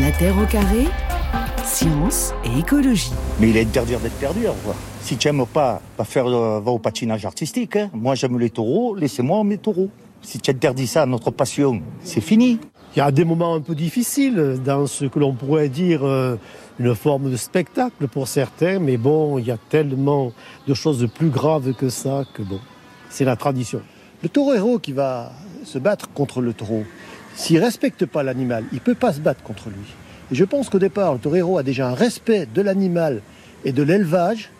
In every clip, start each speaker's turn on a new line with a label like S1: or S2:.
S1: La Terre au carré, science et écologie.
S2: Mais il est interdit d'être perdu à revoir. Si tu n'aimes pas, pas faire, euh, va au patinage artistique. hein. Moi, j'aime les taureaux, laissez-moi mes taureaux. Si tu interdis ça à notre passion, c'est fini.
S3: Il y a des moments un peu difficiles dans ce que l'on pourrait dire euh, une forme de spectacle pour certains, mais bon, il y a tellement de choses plus graves que ça que bon, c'est la tradition. Le taureau qui va se battre contre le taureau, s'il respecte pas l'animal, il peut pas se battre contre lui. Et je pense qu'au départ, le taureau a déjà un respect de l'animal et de l'élevage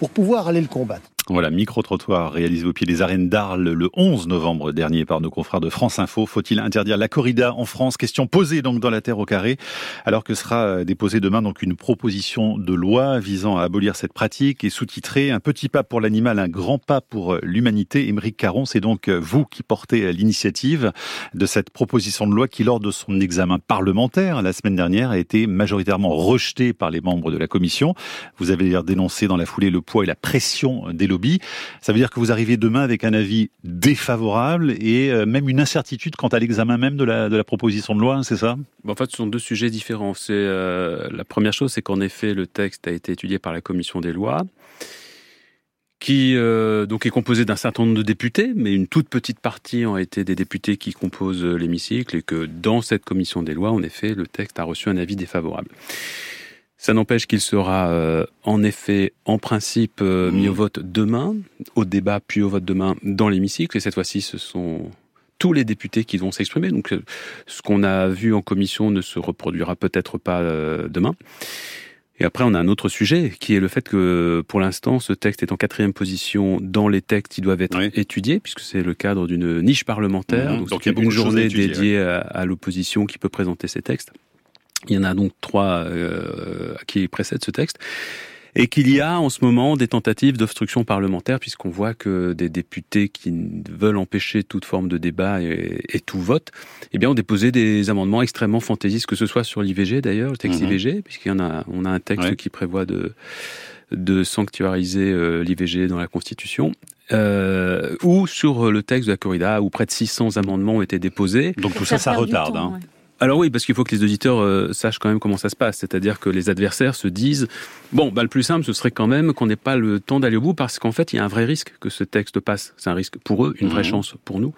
S3: pour pouvoir aller le combattre.
S4: Voilà, micro-trottoir réalisé au pied des arènes d'Arles le 11 novembre dernier par nos confrères de France Info. Faut-il interdire la corrida en France? Question posée donc dans la Terre au carré, alors que sera euh, déposée demain donc une proposition de loi visant à abolir cette pratique et sous-titrée Un petit pas pour l'animal, un grand pas pour euh, l'humanité. Émeric Caron, c'est donc euh, vous qui portez l'initiative de cette proposition de loi qui, lors de son examen parlementaire la semaine dernière, a été majoritairement rejetée par les membres de la commission. Vous avez d'ailleurs dénoncé dans la foulée le poids et la pression des Ça veut dire que vous arrivez demain avec un avis défavorable et euh, même une incertitude quant à l'examen même de la, proposition de loi, hein, c'est ça?
S5: En fait, ce sont deux sujets différents. C'est euh, la première chose, c'est qu'en effet, le texte a été étudié par la commission des lois, qui euh, donc est composé d'un certain nombre de députés, mais une toute petite partie ont été des députés qui composent l'hémicycle, et que dans cette commission des lois, en effet, le texte a reçu un avis défavorable. Ça n'empêche qu'il sera euh, en effet, en principe, euh, mis au vote demain, au débat puis au vote demain dans l'hémicycle. Et cette fois-ci, ce sont tous les députés qui vont s'exprimer. Donc, euh, ce qu'on a vu en commission ne se reproduira peut-être pas euh, demain. Et après, on a un autre sujet, qui est le fait que, pour l'instant, ce texte est en quatrième position dans les textes qui doivent être
S4: Oui.
S5: étudiés, puisque c'est le cadre d'une niche parlementaire.
S4: Mhm.
S5: Donc,
S4: il y a
S5: une journée
S4: étudier,
S5: dédiée à, à l'opposition qui peut présenter ces textes. Il y en a donc trois euh, qui précèdent ce texte. Et qu'il y a en ce moment des tentatives d'obstruction parlementaire, puisqu'on voit que des députés qui veulent empêcher toute forme de débat et, et tout vote, eh bien, ont déposé des amendements extrêmement fantaisistes, que ce soit sur l'IVG d'ailleurs, le texte
S4: Mhm.
S5: IVG, puisqu'il y en a, on a un texte
S4: Ouais.
S5: qui prévoit de de sanctuariser euh, l'IVG dans la Constitution, euh, ou sur le texte de la corrida, où près de 600 amendements ont été déposés.
S4: Donc tout ça, ça retarde. hein.
S5: Alors oui, parce qu'il faut que les auditeurs euh, sachent quand même comment ça se passe. C'est-à-dire que les adversaires se disent bon, bah, le plus simple, ce serait quand même qu'on n'ait pas le temps d'aller au bout, parce qu'en fait, il y a un vrai risque que ce texte passe. C'est un risque pour eux, une vraie
S4: Mhm.
S5: chance pour nous.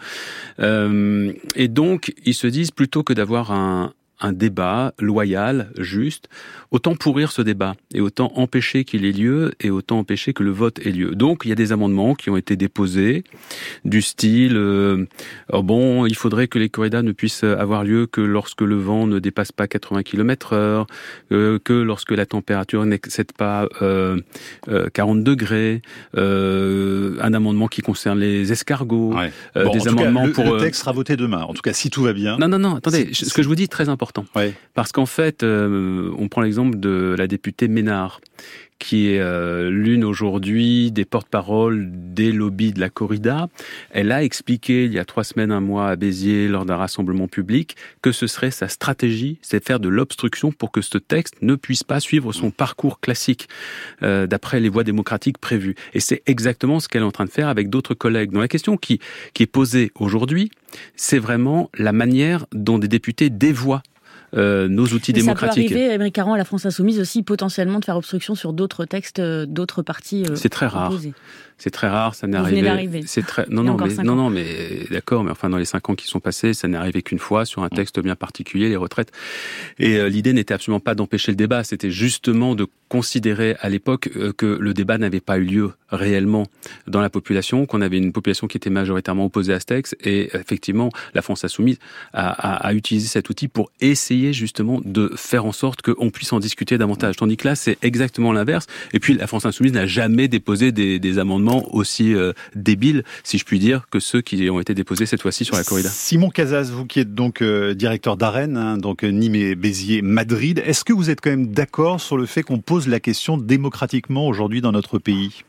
S5: Euh, et donc, ils se disent plutôt que d'avoir un un débat loyal, juste, autant pourrir ce débat et autant empêcher qu'il ait lieu et autant empêcher que le vote ait lieu. Donc il y a des amendements qui ont été déposés du style euh, oh bon, il faudrait que les corridas ne puissent avoir lieu que lorsque le vent ne dépasse pas 80 km heure, euh, que lorsque la température n'excède pas euh, euh, 40 degrés, euh, un amendement qui concerne les escargots,
S4: Ouais.
S5: euh,
S4: Bon,
S5: des
S4: cas,
S5: amendements
S4: le,
S5: pour
S4: le
S5: euh,
S4: texte sera voté demain. En tout cas, si tout va bien.
S5: non, non, non, attendez, ce que je vous dis est très important.
S4: Ouais.
S5: Parce qu'en fait, euh, on prend l'exemple de la députée Ménard, qui est euh, l'une aujourd'hui des porte-paroles des lobbies de la corrida. Elle a expliqué il y a trois semaines, un mois à Béziers, lors d'un rassemblement public, que ce serait sa stratégie, c'est de faire de l'obstruction pour que ce texte ne puisse pas suivre son parcours classique, euh, d'après les voies démocratiques prévues. Et c'est exactement ce qu'elle est en train de faire avec d'autres collègues. Donc la question qui, qui est posée aujourd'hui, c'est vraiment la manière dont des députés dévoient euh, nos outils
S6: Mais ça peut
S5: démocratiques.
S6: arriver, Émeric Caron, à la France Insoumise aussi, potentiellement de faire obstruction sur d'autres textes, euh, d'autres partis. euh,
S5: C'est très rare. C'est très rare, ça n'est arrivé. C'est très non non mais non non mais d'accord mais enfin dans les cinq ans qui sont passés ça n'est arrivé qu'une fois sur un texte bien particulier les retraites. Et euh, l'idée n'était absolument pas d'empêcher le débat c'était justement de considérer à l'époque euh, que le débat n'avait pas eu lieu réellement dans la population qu'on avait une population qui était majoritairement opposée à ce texte et effectivement la France insoumise a, a, a utilisé cet outil pour essayer justement de faire en sorte qu'on puisse en discuter davantage. Tandis que là c'est exactement l'inverse et puis la France insoumise n'a jamais déposé des, des amendements aussi euh, débiles, si je puis dire, que ceux qui ont été déposés cette fois-ci sur la corrida.
S4: Simon Casas, vous qui êtes donc euh, directeur d'Arène, hein, donc euh, Nîmes et Béziers, Madrid, est-ce que vous êtes quand même d'accord sur le fait qu'on pose la question démocratiquement aujourd'hui dans notre pays?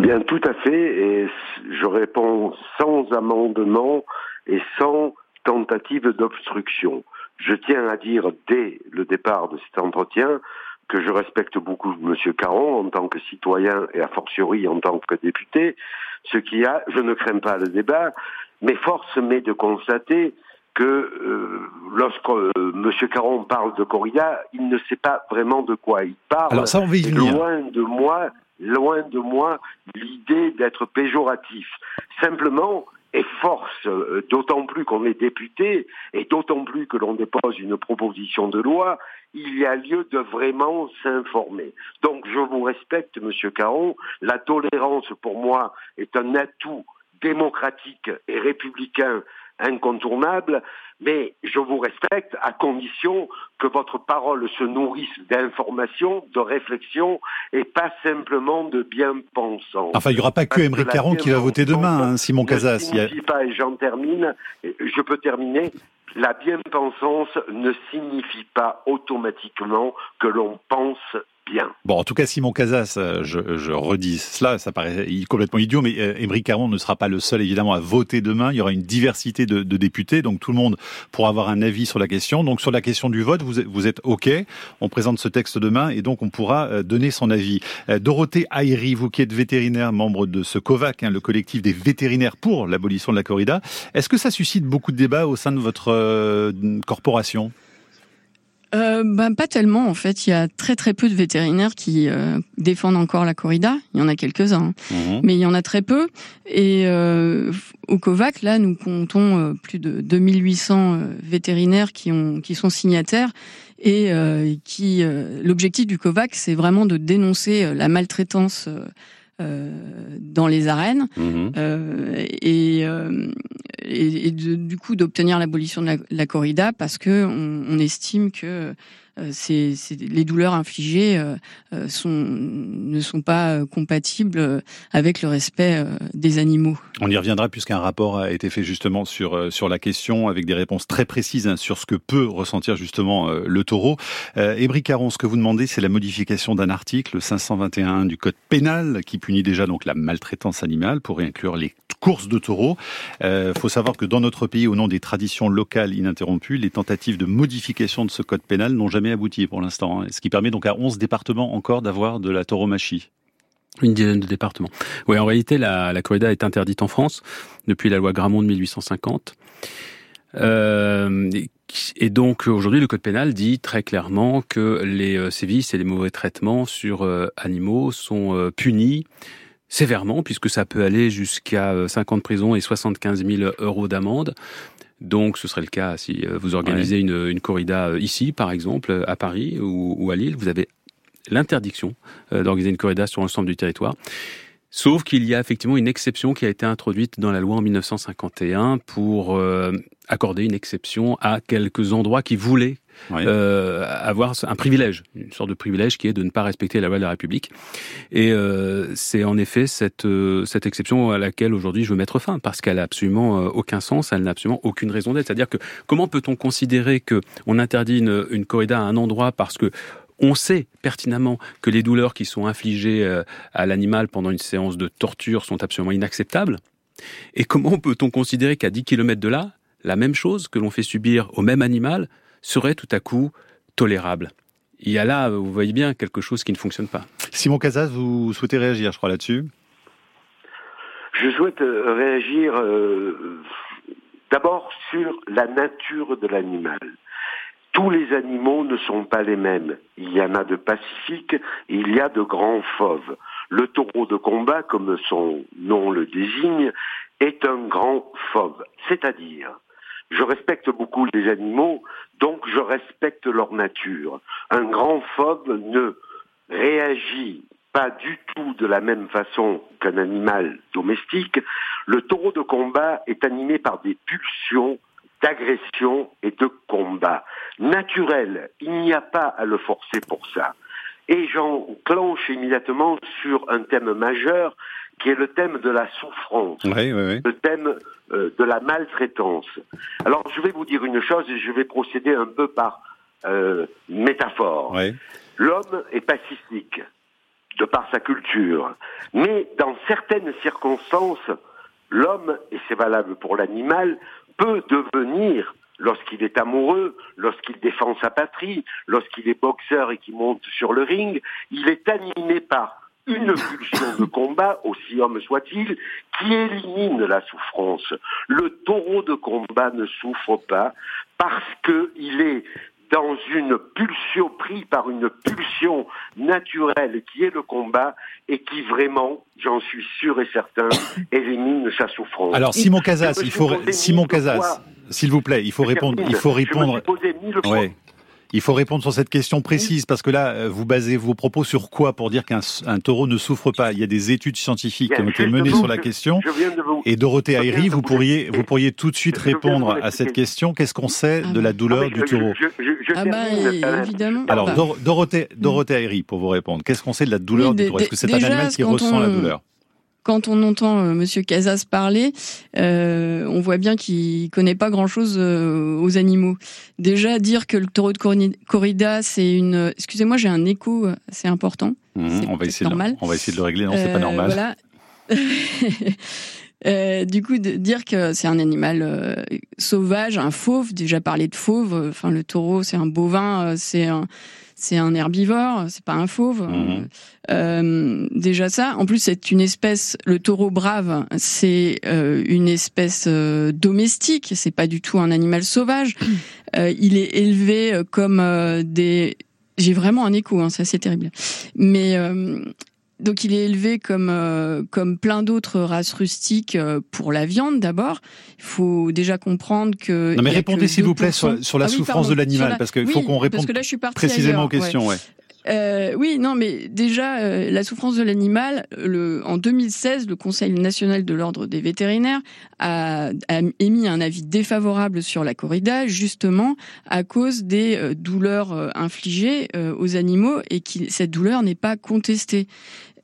S7: Bien, tout à fait. Et je réponds sans amendement et sans tentative d'obstruction. Je tiens à dire dès le départ de cet entretien que je respecte beaucoup M. Caron en tant que citoyen et a fortiori en tant que député. Ce qui a, je ne crains pas le débat, mais force m'est de constater que euh, lorsque euh, M. Caron parle de corrida, il ne sait pas vraiment de quoi il parle.
S4: Alors ça, on y.
S7: Loin de moi, loin de moi l'idée d'être péjoratif. Simplement, et force, euh, d'autant plus qu'on est député, et d'autant plus que l'on dépose une proposition de loi, il y a lieu de vraiment s'informer. Donc je vous respecte, Monsieur Caron, la tolérance pour moi est un atout démocratique et républicain incontournable, mais je vous respecte à condition que votre parole se nourrisse d'informations, de réflexions et pas simplement de bien-pensants.
S4: Enfin, il n'y aura pas que Émeric Caron qui va voter demain, hein, Simon Casas.
S7: Ne signifie pas, et j'en termine, je peux terminer, la bien-pensance ne signifie pas automatiquement que l'on pense
S4: Bon, en tout cas, Simon Casas, euh, je, redis cela, ça paraît complètement idiot, mais euh, Émeric Caron ne sera pas le seul, évidemment, à voter demain. Il y aura une diversité de, députés, donc tout le monde pourra avoir un avis sur la question. Donc, sur la question du vote, vous, vous êtes OK. On présente ce texte demain et donc on pourra euh, donner son avis. Dorothée Aïri, vous qui êtes vétérinaire, membre de ce COVAC, hein, le collectif des vétérinaires pour l'abolition de la corrida, est-ce que ça suscite beaucoup de débats au sein de votre corporation?
S8: Euh, bah, Pas tellement en fait. Il y a très très peu de vétérinaires qui euh, défendent encore la corrida. Il y en a quelques-uns, hein. mhm. mais il y en a très peu. Et euh, au COVAC, là, nous comptons euh, plus de 2800 euh, vétérinaires qui, ont, qui sont signataires. Et qui l'objectif du COVAC, c'est vraiment de dénoncer la maltraitance euh, dans les arènes mhm. euh, et, du coup d'obtenir l'abolition de la, corrida parce que on estime que c'est, les douleurs infligées euh, euh, ne sont pas compatibles avec le respect des animaux.
S4: On y reviendra puisqu'un rapport a été fait justement sur, sur la question avec des réponses très précises hein, sur ce que peut ressentir justement le taureau. Euh, Caron, ce que vous demandez, c'est la modification d'un article 521 du Code pénal qui punit déjà donc la maltraitance animale pour inclure les courses de taureaux. Il faut savoir que dans notre pays, au nom des traditions locales ininterrompues, les tentatives de modification de ce code pénal n'ont jamais abouti pour l'instant, hein. ce qui permet donc à 11 départements encore d'avoir de la tauromachie.
S5: Une dizaine de départements. Oui, en réalité, la, corrida est interdite en France depuis la loi Gramont de 1850. Euh, et donc aujourd'hui, le code pénal dit très clairement que les euh, sévices et les mauvais traitements sur euh, animaux sont punis sévèrement, puisque ça peut aller jusqu'à 50 de prison et 75 000 euros d'amende. Donc, ce serait le cas si euh, vous organisez une, une, corrida euh, ici, par exemple, à Paris ou, à Lille. Vous avez l'interdiction euh, d'organiser une corrida sur l'ensemble du territoire. Sauf qu'il y a effectivement une exception qui a été introduite dans la loi en 1951 pour accorder une exception à quelques endroits qui voulaient euh, avoir un privilège, une sorte de privilège qui est de ne pas respecter la loi de la République. Et euh, c'est en effet cette, euh, cette exception à laquelle aujourd'hui je veux mettre fin, parce qu'elle n'a absolument aucun sens, elle n'a absolument aucune raison d'être. C'est-à-dire que comment peut-on considérer que on interdit une, corrida à un endroit parce que on sait pertinemment que les douleurs qui sont infligées à l'animal pendant une séance de torture sont absolument inacceptables? Et comment peut-on considérer qu'à 10 km de là, la même chose que l'on fait subir au même animal serait tout à coup tolérable. Il y a là, vous voyez bien, quelque chose qui ne fonctionne pas.
S4: Simon Casas, vous souhaitez réagir, je crois, là-dessus
S7: Je souhaite euh, réagir euh, d'abord sur la nature de l'animal. Tous les animaux ne sont pas les mêmes. Il y en a de pacifiques et il y a de grands fauves. Le taureau de combat, comme son nom le désigne, est un grand fauve, c'est-à-dire je respecte beaucoup les animaux, donc je respecte leur nature. Un grand phobe ne réagit pas du tout de la même façon qu'un animal domestique. Le taureau de combat est animé par des pulsions d'agression et de combat. Naturel, il n'y a pas à le forcer pour ça. Et j'enclenche immédiatement sur un thème majeur qui est le thème de la souffrance, le thème euh, de la maltraitance. Alors je vais vous dire une chose et je vais procéder un peu par euh, métaphore. L'homme est pacifique de par sa culture, mais dans certaines circonstances, l'homme, et c'est valable pour l'animal, peut devenir lorsqu'il est amoureux, lorsqu'il défend sa patrie, lorsqu'il est boxeur et qu'il monte sur le ring, il est animé par une pulsion de combat, aussi homme soit-il, qui élimine la souffrance. Le taureau de combat ne souffre pas parce qu'il est dans une pulsion, pris par une pulsion naturelle qui est le combat et qui vraiment, j'en suis sûr et certain, élimine sa souffrance.
S4: Alors Simon Casas, il faut Simon Casas, s'il vous plaît, il faut répondre, il faut répondre. Il faut répondre sur cette question précise parce que là, euh, vous basez vos propos sur quoi pour dire qu'un taureau ne souffre pas? Il y a des études scientifiques qui ont été menées sur la question. Et Dorothée Ayri, vous pourriez, vous pourriez tout de suite répondre à cette question. Qu'est-ce qu'on sait de la douleur ah, du taureau?
S8: Ah bah évidemment.
S4: Alors. Dorothée, Dorothée Ayri, pour vous répondre, qu'est-ce qu'on sait de la douleur du taureau? Est-ce que c'est un animal qui ressent la douleur?
S8: Quand on entend euh, Monsieur Casas parler, euh, on voit bien qu'il connaît pas grand-chose euh, aux animaux. Déjà dire que le taureau de corrida, c'est une. Excusez-moi, j'ai un écho, c'est important.
S4: Mmh, on va essayer normal. De, on va essayer de le régler. Non, c'est pas normal.
S8: Voilà. du coup, de dire que c'est un animal sauvage, un fauve. Déjà parler de fauve. Enfin, le taureau, c'est un bovin, c'est un c'est un herbivore, c'est pas un fauve. Mhm. Euh, déjà ça. En plus, c'est une espèce. Le taureau brave, c'est euh, une espèce euh, domestique. C'est pas du tout un animal sauvage. il est élevé comme des. J'ai vraiment un écho, hein, c'est assez terrible. Mais donc il est élevé comme euh, comme plein d'autres races rustiques euh, pour la viande d'abord. Il faut déjà comprendre que.
S4: Non mais répondez s'il vous plaît sur, sur la ah souffrance de l'animal parce qu'il faut qu'on réponde précisément aux questions. Ouais.
S8: Euh, oui, non, mais déjà euh, la souffrance de l'animal. En 2016, le Conseil national de l'ordre des vétérinaires a, a, émis un avis défavorable sur la corrida, justement à cause des douleurs infligées aux animaux et qui cette douleur n'est pas contestée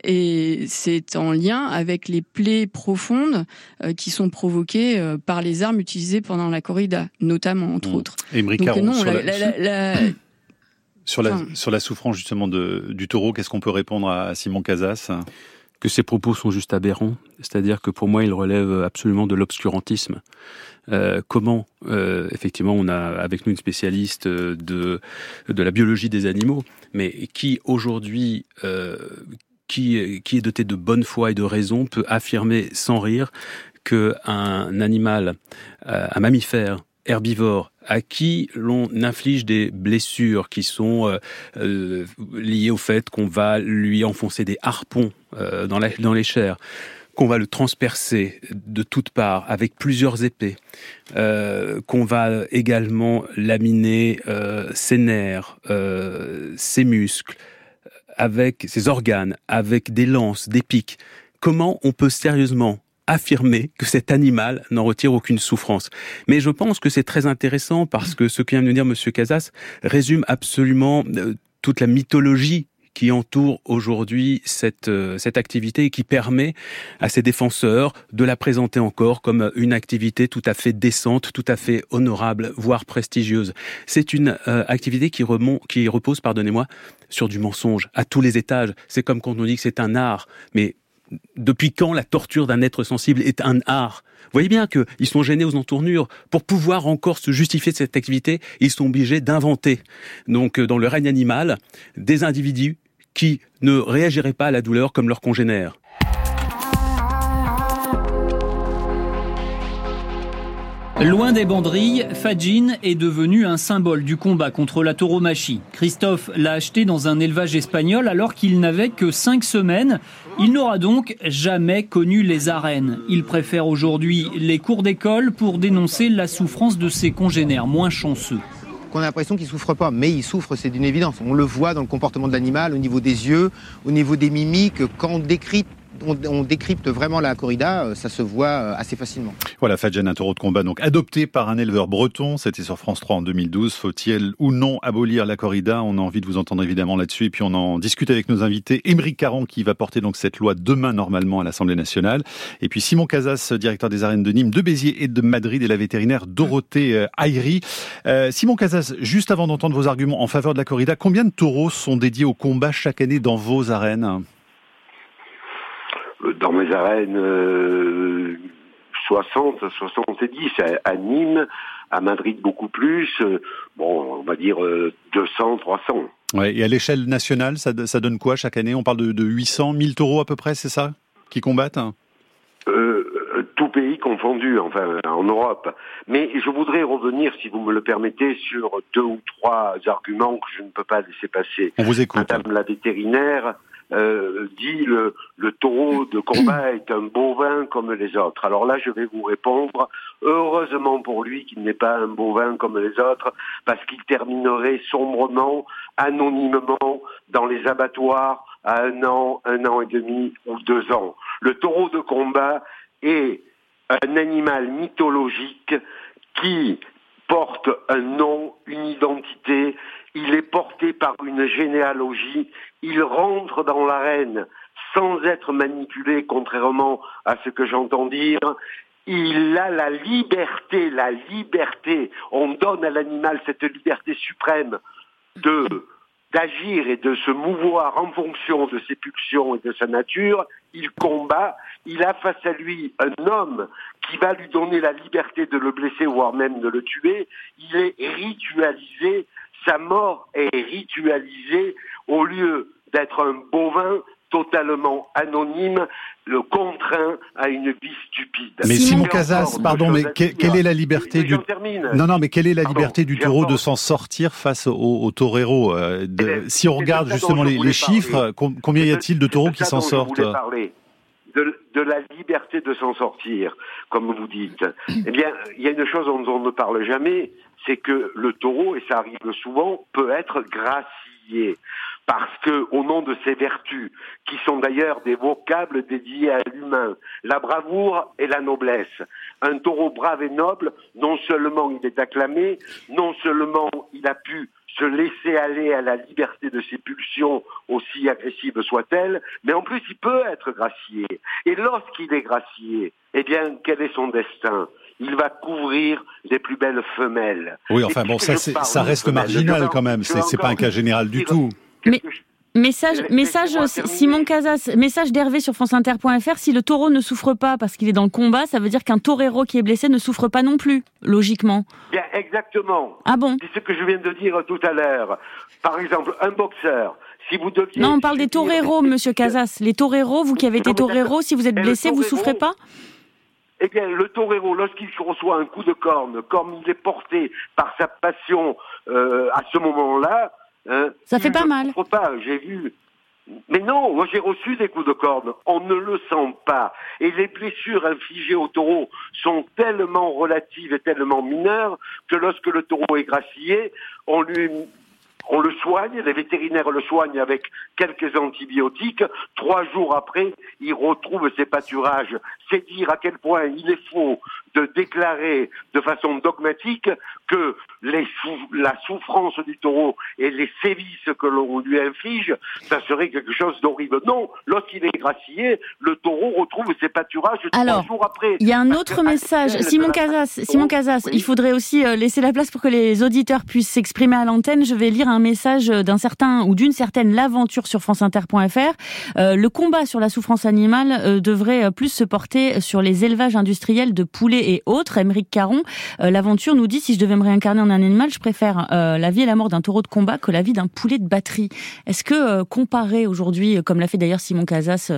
S8: et c'est en lien avec les plaies profondes euh, qui sont provoquées euh, par les armes utilisées pendant la corrida, notamment entre mmh. autres.
S4: Et Donc, non, sur, la, sur, la, sur la souffrance justement de, du taureau, qu'est-ce qu'on peut répondre à Simon Casas?
S5: Que ces propos sont juste aberrants, c'est-à-dire que pour moi, ils relèvent absolument de l'obscurantisme. Euh, comment, euh, effectivement, on a avec nous une spécialiste de de la biologie des animaux, mais qui aujourd'hui, euh, qui, est doté de bonne foi et de raison peut affirmer sans rire qu'un animal, euh, un mammifère herbivore à qui l'on inflige des blessures qui sont euh, euh, liées au fait qu'on va lui enfoncer des harpons dans les chairs, qu'on va le transpercer de toutes parts avec plusieurs épées, qu'on va également laminer ses nerfs, ses muscles, avec ses organes, avec des lances, des pics, comment on peut sérieusement affirmer que cet animal n'en retire aucune souffrance? Mais je pense que c'est très intéressant parce que ce que vient de dire Monsieur Casas résume absolument euh, toute la mythologie qui entoure aujourd'hui cette, euh, cette activité et qui permet à ses défenseurs de la présenter encore comme une activité tout à fait décente, tout à fait honorable, voire prestigieuse. C'est une euh, activité qui, remonte, qui repose, pardonnez-moi, sur du mensonge à tous les étages. C'est comme quand on dit que c'est un art, mais depuis quand la torture d'un être sensible est un art? Voyez bien qu'ils sont gênés aux entournures. Pour pouvoir encore se justifier de cette activité, ils sont obligés d'inventer. Donc, euh, dans le règne animal, des individus qui ne réagiraient pas à la douleur comme leurs congénères.
S9: Loin des banderilles, Fajin est devenu un symbole du combat contre la tauromachie. Christophe l'a acheté dans un élevage espagnol alors qu'il n'avait que cinq semaines. Il n'aura donc jamais connu les arènes. Il préfère aujourd'hui les cours d'école pour dénoncer la souffrance de ses congénères moins chanceux
S10: on a l'impression qu'il souffre pas, mais il souffre, c'est d'une évidence. On le voit dans le comportement de l'animal, au niveau des yeux, au niveau des mimiques. Quand on décrit on, décrypte vraiment la corrida, euh, ça se voit euh, assez facilement.
S4: Voilà, Fadjan, un taureau de combat donc adopté par un éleveur breton, c'était sur France 3 en 2012. Faut-il ou non abolir la corrida? On a envie de vous entendre évidemment là-dessus et puis on en discute avec nos invités. Émeric Caron qui va porter cette loi demain normalement à l'Assemblée nationale et puis Simon Casas, directeur des arènes de Nîmes, de Béziers et de Madrid et la vétérinaire Dorothée euh, Ayri. Simon Casas, juste avant d'entendre vos arguments en faveur de la corrida, combien de taureaux sont dédiés au combat chaque année dans vos arènes?
S7: Dans mes arènes 60, 70 à, Nîmes, à Madrid beaucoup plus. bon, on va dire 200, 300.
S4: Ouais, et à l'échelle nationale, ça, ça, donne quoi chaque année? On parle de, de 800, 1000 taureaux à peu près, c'est ça? Qui combattent
S7: tout pays confondu, enfin en Europe. Mais je voudrais revenir, si vous me le permettez, sur deux ou trois arguments que je ne peux pas laisser passer.
S4: On vous écoute.
S7: Madame la vétérinaire euh, dit le, le taureau de combat est un bovin comme les autres. Alors là, je vais vous répondre, heureusement pour lui qu'il n'est pas un bovin comme les autres, parce qu'il terminerait sombrement, anonymement, dans les abattoirs à un an, un an et demi ou deux ans. Le taureau de combat est un animal mythologique qui porte un nom, une identité, il est porté par une généalogie, il rentre dans l'arène sans être manipulé, contrairement à ce que j'entends dire. Il a la liberté, la liberté. On donne à l'animal cette liberté suprême de d'agir et de se mouvoir en fonction de ses pulsions et de sa nature, il combat, il a face à lui un homme qui va lui donner la liberté de le blesser, voire même de le tuer, il est ritualisé, sa mort est ritualisée au lieu d'être un bovin totalement anonyme, le contraint à une vie stupide.
S4: Mais Simon Casas, pardon, mais quelle est la liberté du Non, non, mais quelle est la liberté du taureau de s'en sortir face au, au torero euh, de... Eh Si on regarde justement les, chiffres, combien y a-t-il de taureaux qui s'en sortent
S7: de, de, la liberté de s'en sortir, comme vous dites. Eh bien, il y a une chose dont on ne parle jamais, c'est que le taureau, et ça arrive souvent, peut être gracié parce que, au nom de ses vertus, qui sont d'ailleurs des vocables dédiés à l'humain, la bravoure et la noblesse. Un taureau brave et noble, non seulement il est acclamé, non seulement il a pu se laisser aller à la liberté de ses pulsions, aussi agressives soient-elles, mais en plus il peut être gracié. Et lorsqu'il est gracié, eh bien, quel est son destin? Il va couvrir les plus belles femelles.
S4: Oui, enfin bon, ça, ça reste marginal quand même. C'est pas un cas général du tout.
S6: Mais... Message, message Simon Casas, message d'Hervé sur franceinter.fr. Si le taureau ne souffre pas parce qu'il est dans le combat, ça veut dire qu'un torero qui est blessé ne souffre pas non plus, logiquement.
S7: Bien, exactement.
S6: Ah bon
S7: C'est ce que je viens de dire tout à l'heure. Par exemple, un boxeur, si vous deviez...
S6: Non, on parle des toreros, monsieur Casas. Les toreros, vous qui avez été torero, si vous êtes blessé, vous souffrez pas
S7: eh bien, le torero, lorsqu'il reçoit un coup de corne, comme il est porté par sa passion euh, à ce moment-là,
S6: Hein ça fait pas mal.
S7: Pas, j'ai vu. Mais non, moi j'ai reçu des coups de corne. On ne le sent pas. Et les blessures infligées au taureau sont tellement relatives et tellement mineures que lorsque le taureau est gracié, on lui on le soigne, les vétérinaires le soignent avec quelques antibiotiques. Trois jours après, il retrouve ses pâturages. C'est dire à quel point il est faux de déclarer de façon dogmatique que les la souffrance du taureau et les sévices que l'on lui inflige, ça serait quelque chose d'horrible. Non, lorsqu'il est gracié, le taureau retrouve ses pâturages trois jours après.
S6: Il y a un autre message. Simon Casas, Simon Casas, il faudrait aussi euh, laisser la place pour que les auditeurs puissent s'exprimer à l'antenne. Je vais lire un message d'un certain ou d'une certaine L'aventure sur franceinter.fr. Euh, le combat sur la souffrance animale euh, devrait plus se porter sur les élevages industriels de poulets et autres. Émeric Caron, euh, l'aventure nous dit si je devais me réincarner en un animal, je préfère euh, la vie et la mort d'un taureau de combat que la vie d'un poulet de batterie. Est-ce que euh, comparer aujourd'hui, comme l'a fait d'ailleurs Simon Casas,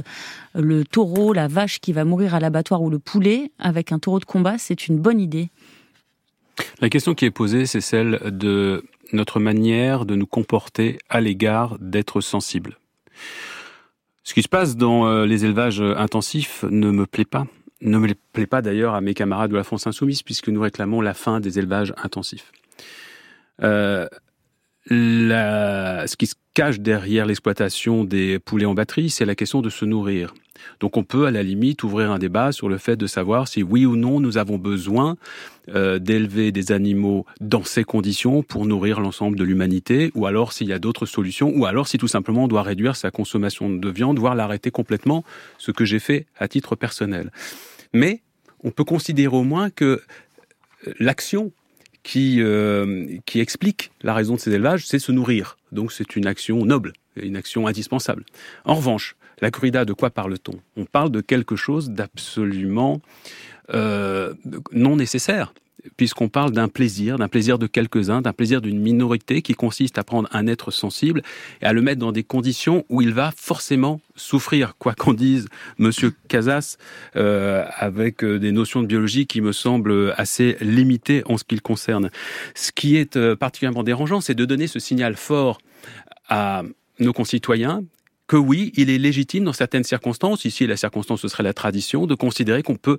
S6: le taureau, la vache qui va mourir à l'abattoir ou le poulet avec un taureau de combat, c'est une bonne idée?
S5: La question qui est posée, c'est celle de notre manière de nous comporter à l'égard d'être sensibles. Ce qui se passe dans les élevages intensifs ne me plaît pas ne me plaît pas d'ailleurs à mes camarades de la France Insoumise, puisque nous réclamons la fin des élevages intensifs. Euh, ce qui se cache derrière l'exploitation des poulets en batterie, c'est la question de se nourrir. Donc on peut à la limite ouvrir un débat sur le fait de savoir si oui ou non nous avons besoin euh, d'élever des animaux dans ces conditions pour nourrir l'ensemble de l'humanité, ou alors s'il y a d'autres solutions, ou alors si tout simplement on doit réduire sa consommation de viande, voire l'arrêter complètement, ce que j'ai fait à titre personnel. Mais on peut considérer au moins que euh, l'action qui, euh, qui explique la raison de ces élevages, c'est se nourrir. Donc c'est une action noble, une action indispensable. En revanche, la corrida, de quoi parle-t-on? On parle de quelque chose d'absolument euh, non nécessaire. puisqu'on parle d'un plaisir, d'un plaisir de quelques-uns, d'un plaisir d'une minorité qui consiste à prendre un être sensible et à le mettre dans des conditions où il va forcément souffrir, quoi qu'en dise Monsieur Casas, euh, avec euh, des notions de biologie qui me semblent assez limitées en ce qui le concerne. Ce qui est particulièrement dérangeant, c'est de donner ce signal fort à nos concitoyens que oui, il est légitime dans certaines circonstances, ici la circonstance ce serait la tradition, de considérer qu'on peut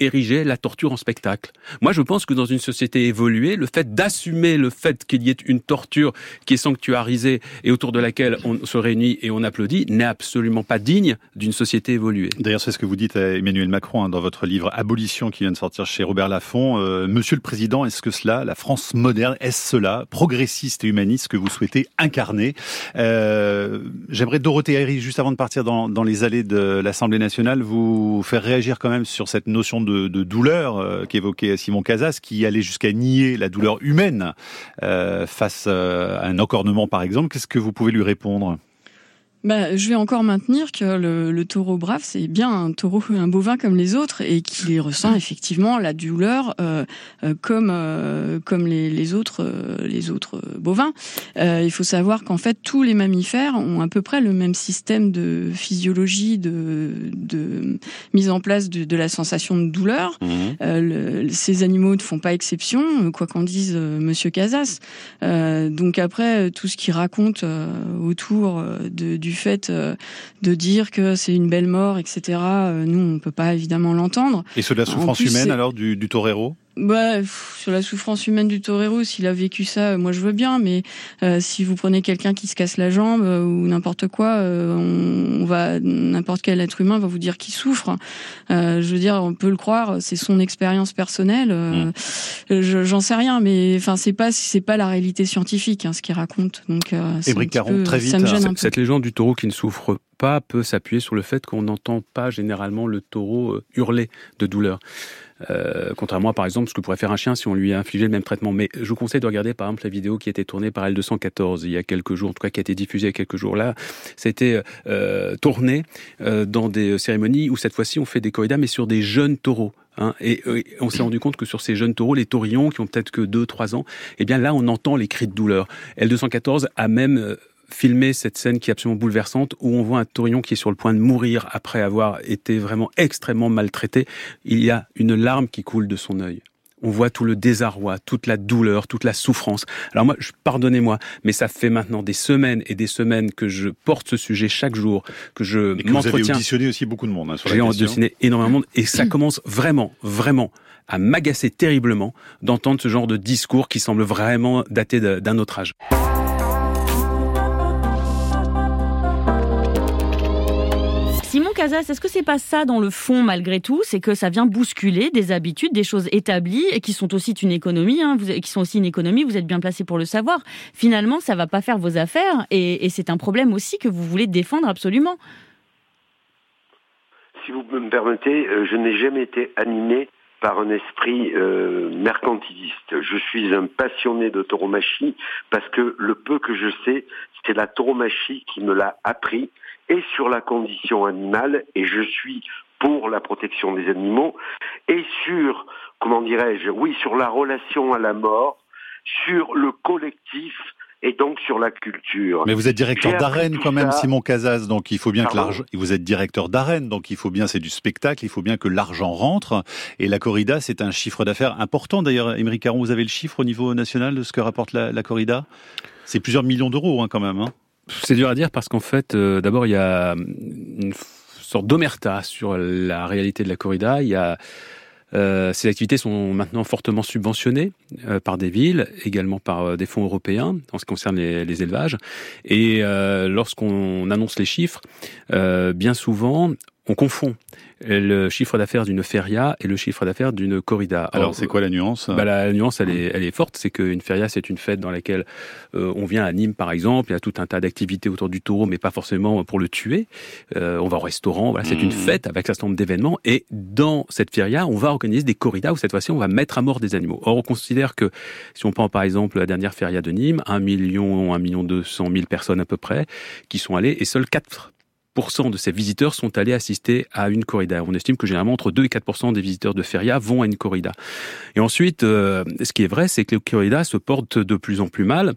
S5: ériger la torture en spectacle. Moi, je pense que dans une société évoluée, le fait d'assumer le fait qu'il y ait une torture qui est sanctuarisée et autour de laquelle on se réunit et on applaudit n'est absolument pas digne d'une société évoluée.
S4: D'ailleurs, c'est ce que vous dites à Emmanuel Macron hein, dans votre livre Abolition qui vient de sortir chez Robert Laffont. Euh, Monsieur le Président, est-ce que cela, la France moderne, est-ce cela, progressiste et humaniste, que vous souhaitez incarner? Euh, J'aimerais, Dorothée Harry, juste avant de partir dans, dans les allées de l'Assemblée nationale, vous faire réagir quand même sur cette notion de de, douleur euh, qu'évoquait Simon Casas, qui allait jusqu'à nier la douleur humaine euh, face euh, à un encornement, par exemple. Qu'est-ce que vous pouvez lui répondre?
S8: Bah, je vais encore maintenir que le, le taureau brave, c'est bien un taureau, un bovin comme les autres, et qu'il ressent effectivement la douleur euh, euh comme euh, comme les, les autres euh, les autres bovins. il faut savoir qu'en fait tous les mammifères ont à peu près le même système de physiologie de, de mise en place de, de la sensation de douleur. Mmh. ces animaux ne font pas exception, quoi qu'en dise Monsieur Casas. donc après tout ce qu'il raconte autour de, du du fait euh, de dire que c'est une belle mort, etc. Euh, nous, on peut pas évidemment l'entendre.
S4: Et sur la souffrance humaine alors du, du torero?
S8: Bah, sur la souffrance humaine du torero, s'il a vécu ça, moi je veux bien, mais euh, si vous prenez quelqu'un qui se casse la jambe euh, ou n'importe quoi, euh, on, va n'importe quel être humain va vous dire qu'il souffre. je veux dire, on peut le croire, c'est son expérience personnelle. Mm. J'en sais rien, mais enfin c'est pas c'est pas la réalité scientifique hein, ce qu'il raconte. Donc,
S4: Et Caron, très vite.
S5: Cette légende du taureau qui ne souffre pas peut s'appuyer sur le fait qu'on n'entend pas généralement le taureau hurler de douleur. Euh, contrairement à, par exemple, ce que pourrait faire un chien si on lui a infligé le même traitement. Mais je vous conseille de regarder, par exemple, la vidéo qui a été tournée par L214 il y a quelques jours, en tout cas qui a été diffusée il y a quelques jours là. C'était euh, tourné euh, dans des cérémonies où cette fois-ci on fait des corridas, mais sur des jeunes taureaux. Hein, et, on s'est rendu compte que sur ces jeunes taureaux, les taurillons qui ont peut-être que 2-3 ans, eh bien là on entend les cris de douleur. L214 a même euh, filmer cette scène qui est absolument bouleversante où on voit un taurillon qui est sur le point de mourir après avoir été vraiment extrêmement maltraité. Il y a une larme qui coule de son œil. On voit tout le désarroi, toute la douleur, toute la souffrance. Alors moi, pardonnez-moi, mais ça fait maintenant des semaines et des semaines que je porte ce sujet chaque jour, que je m'entretiens. Vous avez
S4: auditionné aussi beaucoup de monde hein, sur
S5: J'ai auditionné énormément de monde et ça commence vraiment, vraiment à m'agacer terriblement d'entendre ce genre de discours qui semble vraiment dater d'un autre âge.
S6: Est-ce que c'est pas ça dans le fond malgré tout C'est que ça vient bousculer des habitudes, des choses établies et qui sont aussi une économie, hein, vous, qui sont aussi une économie. Vous êtes bien placé pour le savoir. Finalement, ça va pas faire vos affaires et, c'est un problème aussi que vous voulez défendre absolument.
S7: Si vous me permettez, euh, je n'ai jamais été animé par un esprit euh, mercantiliste. Je suis un passionné de tauromachie parce que le peu que je sais, c'est la tauromachie qui me l'a appris et sur la condition animale, et je suis pour la protection des animaux, et sur, comment dirais-je, oui, sur la relation à la mort, sur le collectif, et donc sur la culture.
S4: Mais vous êtes directeur d'arène quand même, Simon Casas, donc il faut bien que l'argent. Vous êtes directeur d'arène, donc il faut bien, c'est du spectacle, il faut bien que l'argent rentre. Et la corrida, c'est un chiffre d'affaires important. D'ailleurs, Émeric Caron, vous avez le chiffre au niveau national de ce que rapporte la, la corrida? C'est plusieurs millions d'euros hein, quand même. Hein.
S5: C'est dur à dire parce qu'en fait, euh, d'abord, il y a une sorte d'omerta sur la réalité de la corrida. Il y a euh, ces activités sont maintenant fortement subventionnées euh, par des villes, également par des fonds européens en ce qui concerne les, les élevages. Et lorsqu'on annonce les chiffres, bien souvent, on confond le chiffre d'affaires d'une feria et le chiffre d'affaires d'une corrida.
S4: Alors, c'est quoi la nuance?
S5: bah, La nuance, elle est, elle est forte. C'est qu'une feria, c'est une fête dans laquelle euh, on vient à Nîmes, par exemple. Il y a tout un tas d'activités autour du taureau, mais pas forcément pour le tuer. Euh, on va au restaurant. Voilà, c'est une mmh. fête avec un certain nombre d'événements. Et dans cette feria, on va organiser des corridas où cette fois-ci, on va mettre à mort des animaux. Or, on considère que si on prend par exemple la dernière feria de Nîmes, un million, un million deux cent mille personnes à peu près qui sont allées, et seuls de ces visiteurs sont allés assister à une corrida. On estime que généralement entre 2 et 4 des visiteurs de feria vont à une corrida. Et ensuite, euh, ce qui est vrai, c'est que les corridas se portent de plus en plus mal.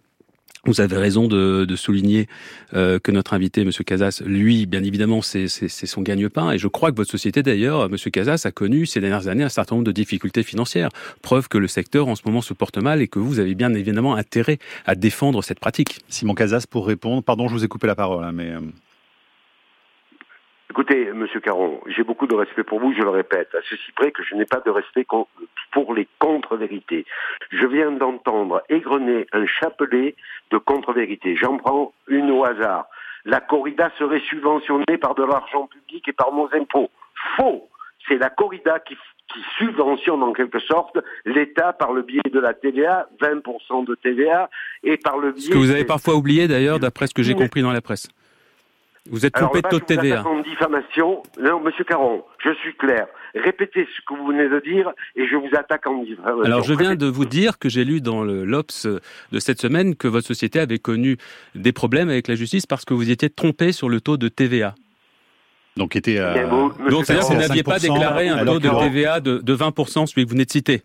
S5: Vous avez raison de, souligner euh, que notre invité, M. Casas, lui, bien évidemment, c'est son gagne-pain. Et je crois que votre société, d'ailleurs, M. Casas, a connu ces dernières années un certain nombre de difficultés financières. Preuve que le secteur, en ce moment, se porte mal et que vous avez bien évidemment intérêt à défendre cette pratique.
S4: Simon Casas, pour répondre, pardon, je vous ai coupé la parole, hein, mais...
S7: Écoutez, Monsieur Caron, j'ai beaucoup de respect pour vous, je le répète, à ceci près que je n'ai pas de respect pour les contre-vérités. Je viens d'entendre égrener un chapelet de contre-vérités. J'en prends une au hasard. La corrida serait subventionnée par de l'argent public et par nos impôts. Faux C'est la corrida qui, subventionne en quelque sorte l'État par le biais de la TVA, 20% de TVA, et par le biais...
S5: Ce que vous avez parfois oublié d'ailleurs, d'après ce que j'ai compris dans la presse. Vous êtes coupé de taux de TVA.
S7: en diffamation. Non, Monsieur Caron, je suis clair. Répétez ce que vous venez de dire et je vous attaque en diffamation.
S5: Alors, je viens de vous dire que j'ai lu dans le l'Obs de cette semaine que votre société avait connu des problèmes avec la justice parce que vous étiez trompé sur le taux de TVA.
S4: Donc, était,
S5: euh... Donc, c'est-à-dire que vous n'aviez pas déclaré un taux de TVA de, de 20%, celui que vous venez de citer.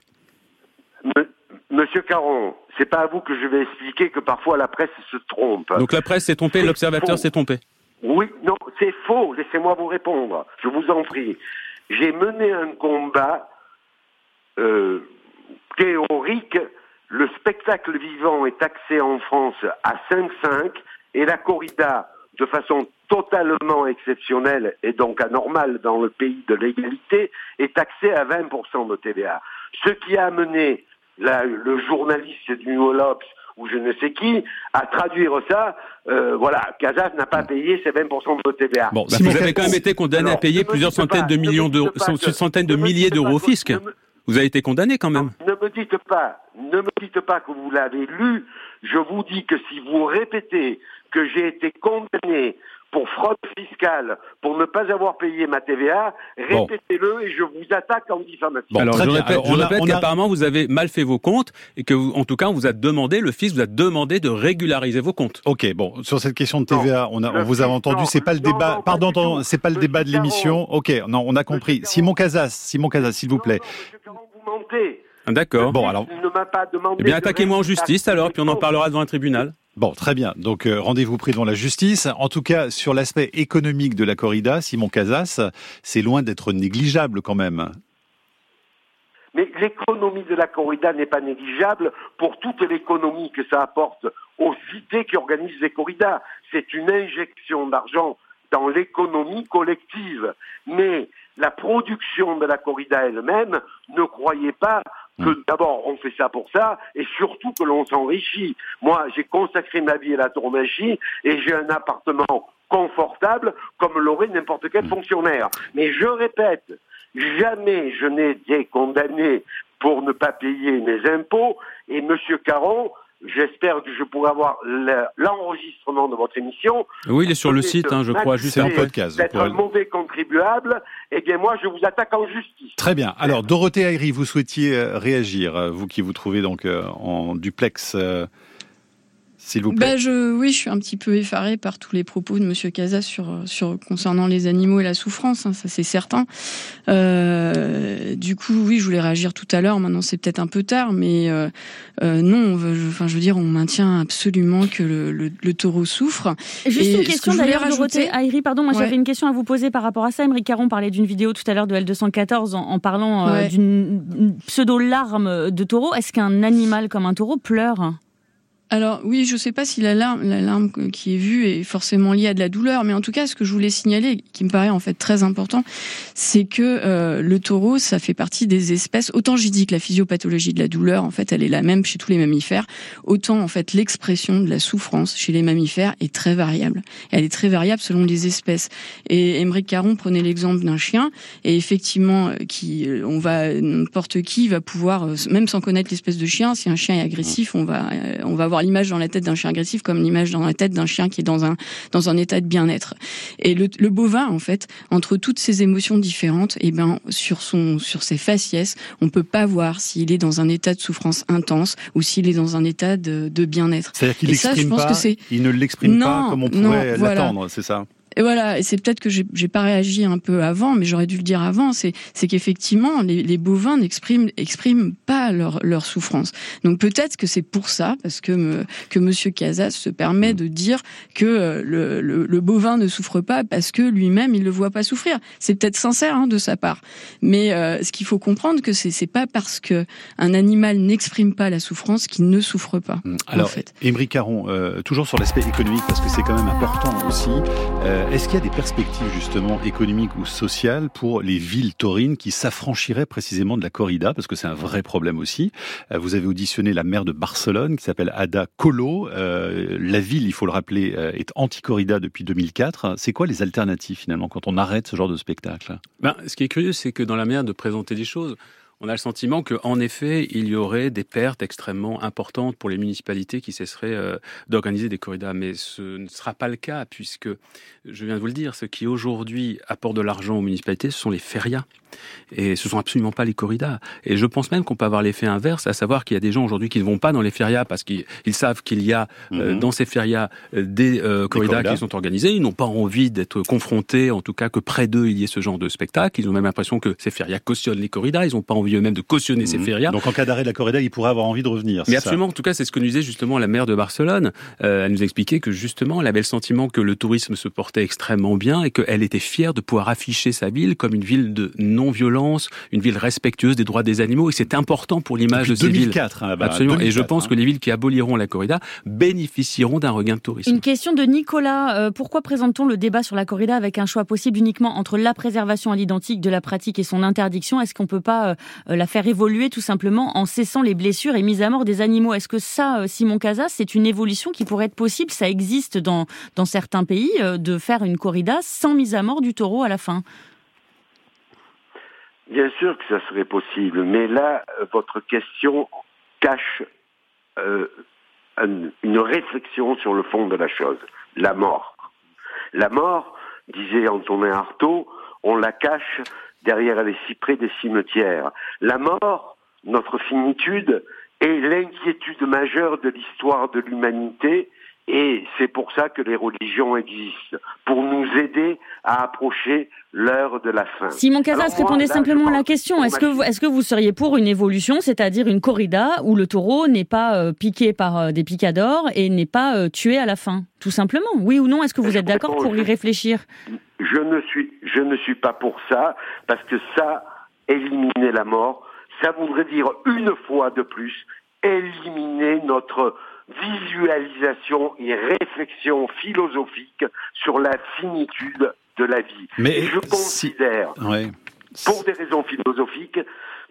S7: Monsieur Caron, c'est pas à vous que je vais expliquer que parfois la presse se trompe.
S5: Donc la presse s'est trompée, l'observateur s'est trompé.
S7: Oui, non, c'est faux. Laissez-moi vous répondre. Je vous en prie. J'ai mené un combat euh, théorique. Le spectacle vivant est taxé en France à 5,5 et la corrida, de façon totalement exceptionnelle et donc anormale dans le pays de l'égalité, est taxée à 20% de TVA. Ce qui a amené le journaliste du New ou je ne sais qui, à traduire ça, euh, voilà, Casas n'a pas payé ses 20% de TVA.
S5: Bon, bah, vous avez quand même été condamné à payer plusieurs centaines de millions d'euros, centaines de milliers d'euros au fisc. Vous avez été condamné quand même.
S7: ne me dites pas, ne me dites pas que vous l'avez lu. Je vous dis que si vous répétez que j'ai été condamné pour fraude fiscale, pour ne pas avoir payé ma TVA, répétez-le et je vous attaque en diffamation.
S5: Alors, je répète, je répète qu'apparemment vous avez mal fait vos comptes et que, en tout cas, on vous a demandé, le fisc vous a demandé de régulariser vos comptes.
S4: Ok, bon, sur cette question de TVA, on, a, on vous a entendu, c'est pas le débat, pardon, c'est pas le débat de l'émission. Ok, non, on a compris. Simon Casas, Simon Casas, s'il vous plaît.
S7: vous mentez.
S5: D'accord. Bon, alors. Ne m'a pas demandé. Eh bien, attaquez-moi en justice alors, puis on en parlera devant un tribunal.
S4: Bon, très bien. Donc euh, rendez-vous pris devant la justice. En tout cas, sur l'aspect économique de la corrida, Simon Casas, c'est loin d'être négligeable quand même.
S7: Mais l'économie de la corrida n'est pas négligeable pour toute l'économie que ça apporte aux cités qui organisent les corridas. C'est une injection d'argent dans l'économie collective. Mais la production de la corrida elle-même, ne croyez pas que mm. d'abord on fait ça pour ça et surtout que l'on s'enrichit. Moi, j'ai consacré ma vie à la tourmagie et j'ai un appartement confortable comme l'aurait n'importe quel mm. fonctionnaire. Mais je répète, jamais je n'ai été condamné pour ne pas payer mes impôts et M. Caron J'espère que je pourrai avoir l'enregistrement de votre émission.
S5: Oui, il est sur le site, hein, je crois, juste en
S7: podcast. D'être un mauvais contribuable, eh bien moi, je vous attaque en justice.
S4: Très bien. Alors, Dorothée Ayri, vous souhaitiez euh, réagir, euh, vous qui vous trouvez donc euh, en duplex s'il vous plaît.
S8: Ben je, oui, je suis un petit peu effarée par tous les propos de Monsieur Casas sur, sur concernant les animaux et la souffrance, hein, ça c'est certain. Euh, du coup, oui, je voulais réagir tout à l'heure. Maintenant, c'est peut-être un peu tard, mais euh, euh, non. je, enfin, je veux dire, on maintient absolument que le, le, taureau souffre.
S6: Juste une question d'ailleurs, Dorothée Aïri, pardon, moi j'avais une question à vous poser par rapport à ça. Émeric Caron parlait d'une vidéo tout à l'heure de L214 en, en parlant euh, d'une pseudo-larme de taureau. Est-ce qu'un animal comme un taureau pleure?
S8: Alors oui, je ne sais pas si l'alarme, l'alarme qui est vue est forcément liée à de la douleur, mais en tout cas, ce que je voulais signaler, qui me paraît en fait très important, c'est que euh, le taureau, ça fait partie des espèces. Autant j'ai dit que la physiopathologie de la douleur, en fait, elle est la même chez tous les mammifères, autant en fait l'expression de la souffrance chez les mammifères est très variable. Elle est très variable selon les espèces. Et Émeric Caron prenait l'exemple d'un chien, et effectivement, euh, qui, euh, on va n'importe qui va pouvoir, même sans connaître l'espèce de chien, si un chien est agressif, on va, on va avoir l'image dans la tête d'un chien agressif comme l'image dans la tête d'un chien qui est dans un dans un état de bien-être. Et le, le, bovin, en fait, entre toutes ces émotions différentes, et eh ben sur son sur ses faciès, on peut pas voir s'il est dans un état de souffrance intense ou s'il est dans un état de, de bien-être.
S4: C'est-à-dire qu'il l'exprime pas. Que il ne l'exprime pas comme on pourrait l'attendre, c'est ça?
S8: Et voilà, et c'est peut-être que j'ai pas réagi un peu avant, mais j'aurais dû le dire avant, c'est qu'effectivement, les, les, bovins n'expriment expriment pas leur, leur souffrance. Donc peut-être que c'est pour ça, parce que, que Monsieur Casas se permet de dire que euh, le, le, le bovin ne souffre pas parce que lui-même, il le voit pas souffrir. C'est peut-être sincère hein, de sa part. Mais euh, ce qu'il faut comprendre, que c'est pas parce que un animal n'exprime pas la souffrance qu'il ne souffre pas.
S4: Mmh. Alors, en fait. Émeric Caron, euh, toujours sur l'aspect économique, parce que c'est quand même important aussi, euh, est-ce qu'il y a des perspectives justement économiques ou sociales pour les villes taurines qui s'affranchiraient précisément de la corrida, parce que c'est un vrai problème aussi. Euh, vous avez auditionné la maire de Barcelone, qui s'appelle Ada Colo. la ville, il faut le rappeler, est anti-corrida depuis 2004. C'est quoi les alternatives finalement quand on arrête ce genre de spectacle?
S5: Ben, Ce qui est curieux, c'est que dans la manière de présenter des choses, on a le sentiment qu'en effet, il y aurait des pertes extrêmement importantes pour les municipalités qui cesseraient euh, d'organiser des corridas. Mais ce ne sera pas le cas, puisque, je viens de vous le dire, ce qui aujourd'hui apporte de l'argent aux municipalités, ce sont les férias. Et ce sont absolument pas les corridas. Et je pense même qu'on peut avoir l'effet inverse, à savoir qu'il y a des gens aujourd'hui qui ne vont pas dans les férias parce qu'ils savent qu'il y a euh, mhm. dans ces férias euh, des, euh, corridas, qui sont organisés. Ils n'ont pas envie d'être confrontés, en tout cas que près d'eux il y ait ce genre de spectacle. Ils ont même l'impression que ces férias cautionnent les corridas. Ils n'ont pas envie eux-mêmes de cautionner ces mhm. férias.
S4: Donc en cas d'arrêt de la corrida, ils pourraient avoir envie de revenir.
S5: Mais absolument. En tout cas, c'est ce que nous disait justement la maire de Barcelone. elle nous expliquait que justement, elle avait le sentiment que le tourisme se portait extrêmement bien et qu'elle était fière de pouvoir afficher sa ville comme une ville de non-violence, une ville respectueuse des droits des animaux et c'est important pour l'image de ces
S4: 2004,
S5: villes. Hein, Absolument. et je pense hein. que les villes qui aboliront la corrida bénéficieront d'un regain de tourisme.
S6: Une question de Nicolas. Euh, pourquoi présente-t-on le débat sur la corrida avec un choix possible uniquement entre la préservation à l'identique de la pratique et son interdiction? Est-ce qu'on peut pas euh, la faire évoluer tout simplement en cessant les blessures et mise à mort des animaux? Est-ce que ça, euh, Simon Casas, c'est une évolution qui pourrait être possible? Ça existe dans, dans certains pays de faire une corrida sans mise à mort du taureau à la fin.
S7: Bien sûr que ça serait possible, mais là, euh, votre question cache euh, une réflexion sur le fond de la chose, la mort. La mort, disait Antonin Artaud, on la cache derrière les cyprès des cimetières. La mort, notre finitude, est l'inquiétude majeure de l'histoire de l'humanité et c'est pour ça que les religions existent, pour nous aider à approcher l'heure de la fin.
S6: Simon Casas répondait simplement à la question. Est-ce que, vous, est-ce que vous seriez pour une évolution, c'est-à-dire une corrida où le taureau n'est pas euh, piqué par euh, des picadors et n'est pas euh, tué à la fin Tout simplement? Oui ou non? Est-ce que vous êtes d'accord pour y réfléchir?
S7: je ne, suis, je ne suis pas pour ça, parce que ça, éliminer la mort, ça voudrait dire une fois de plus éliminer notre visualisation et réflexion philosophique sur la finitude de la vie. Mais je considère, pour des raisons philosophiques,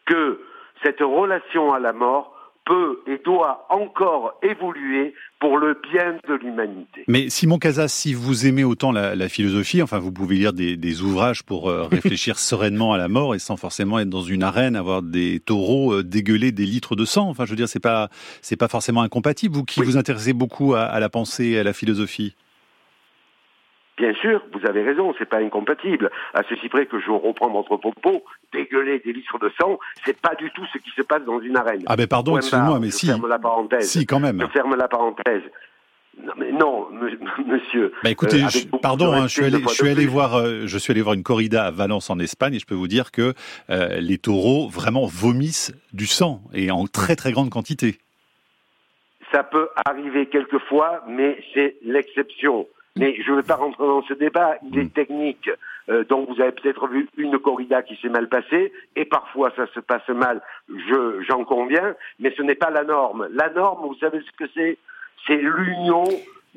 S7: que cette relation à la mort peut et doit encore évoluer pour le bien de l'humanité.
S4: Mais Simon Casas, si vous aimez autant la, philosophie, enfin vous pouvez lire des, ouvrages pour euh, réfléchir sereinement à la mort et sans forcément être dans une arène, avoir des taureaux euh, dégueuler des litres de sang. Enfin, je veux dire, c'est pas c'est pas forcément incompatible. Vous qui vous intéressez beaucoup à, à la pensée, et à la philosophie.
S7: Bien sûr, vous avez raison, c'est pas incompatible. À ceci près que je reprends votre propos, dégueuler des litres de sang, c'est pas du tout ce qui se passe dans une arène.
S4: Ah ben pardon, excusez-moi, mais si.
S7: ferme la parenthèse.
S4: Si, quand même.
S7: Je ferme la parenthèse. Non, mais non, monsieur.
S4: Bah écoutez, euh, pardon, hein, je suis allé, je suis allé voir, euh, je suis allé voir une corrida à Valence en Espagne et je peux vous dire que euh, les taureaux vraiment vomissent du sang et en très très grande quantité.
S7: Ça peut arriver quelquefois, mais c'est l'exception. Mais je ne vais pas rentrer dans ce débat, il est mm. technique. Euh, donc vous avez peut-être vu une corrida qui s'est mal passée, et parfois ça se passe mal, j'en conviens, mais ce n'est pas la norme. La norme, vous savez ce que c'est? C'est l'union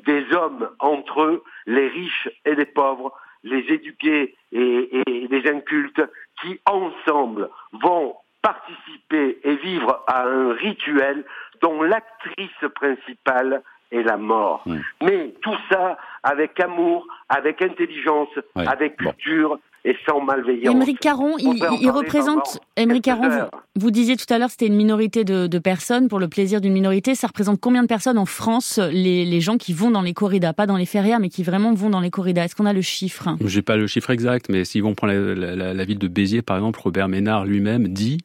S7: des hommes entre eux, les riches et les pauvres, les éduqués et, et les incultes, qui ensemble vont participer et vivre à un rituel dont l'actrice principale est la mort. Mais tout ça avec amour, avec intelligence, avec culture. Et sans malveillance.
S6: Émeric Caron, il, représente. Émeric Caron, vous, disiez tout à l'heure c'était une minorité de, personnes pour le plaisir d'une minorité. Ça représente combien de personnes en France, les, gens qui vont dans les corridas, pas dans les férias, mais qui vraiment vont dans les corridas? Est-ce qu'on a le chiffre?
S5: J'ai pas le chiffre exact, mais si vont prendre la, ville de Béziers, par exemple, Robert Ménard lui-même dit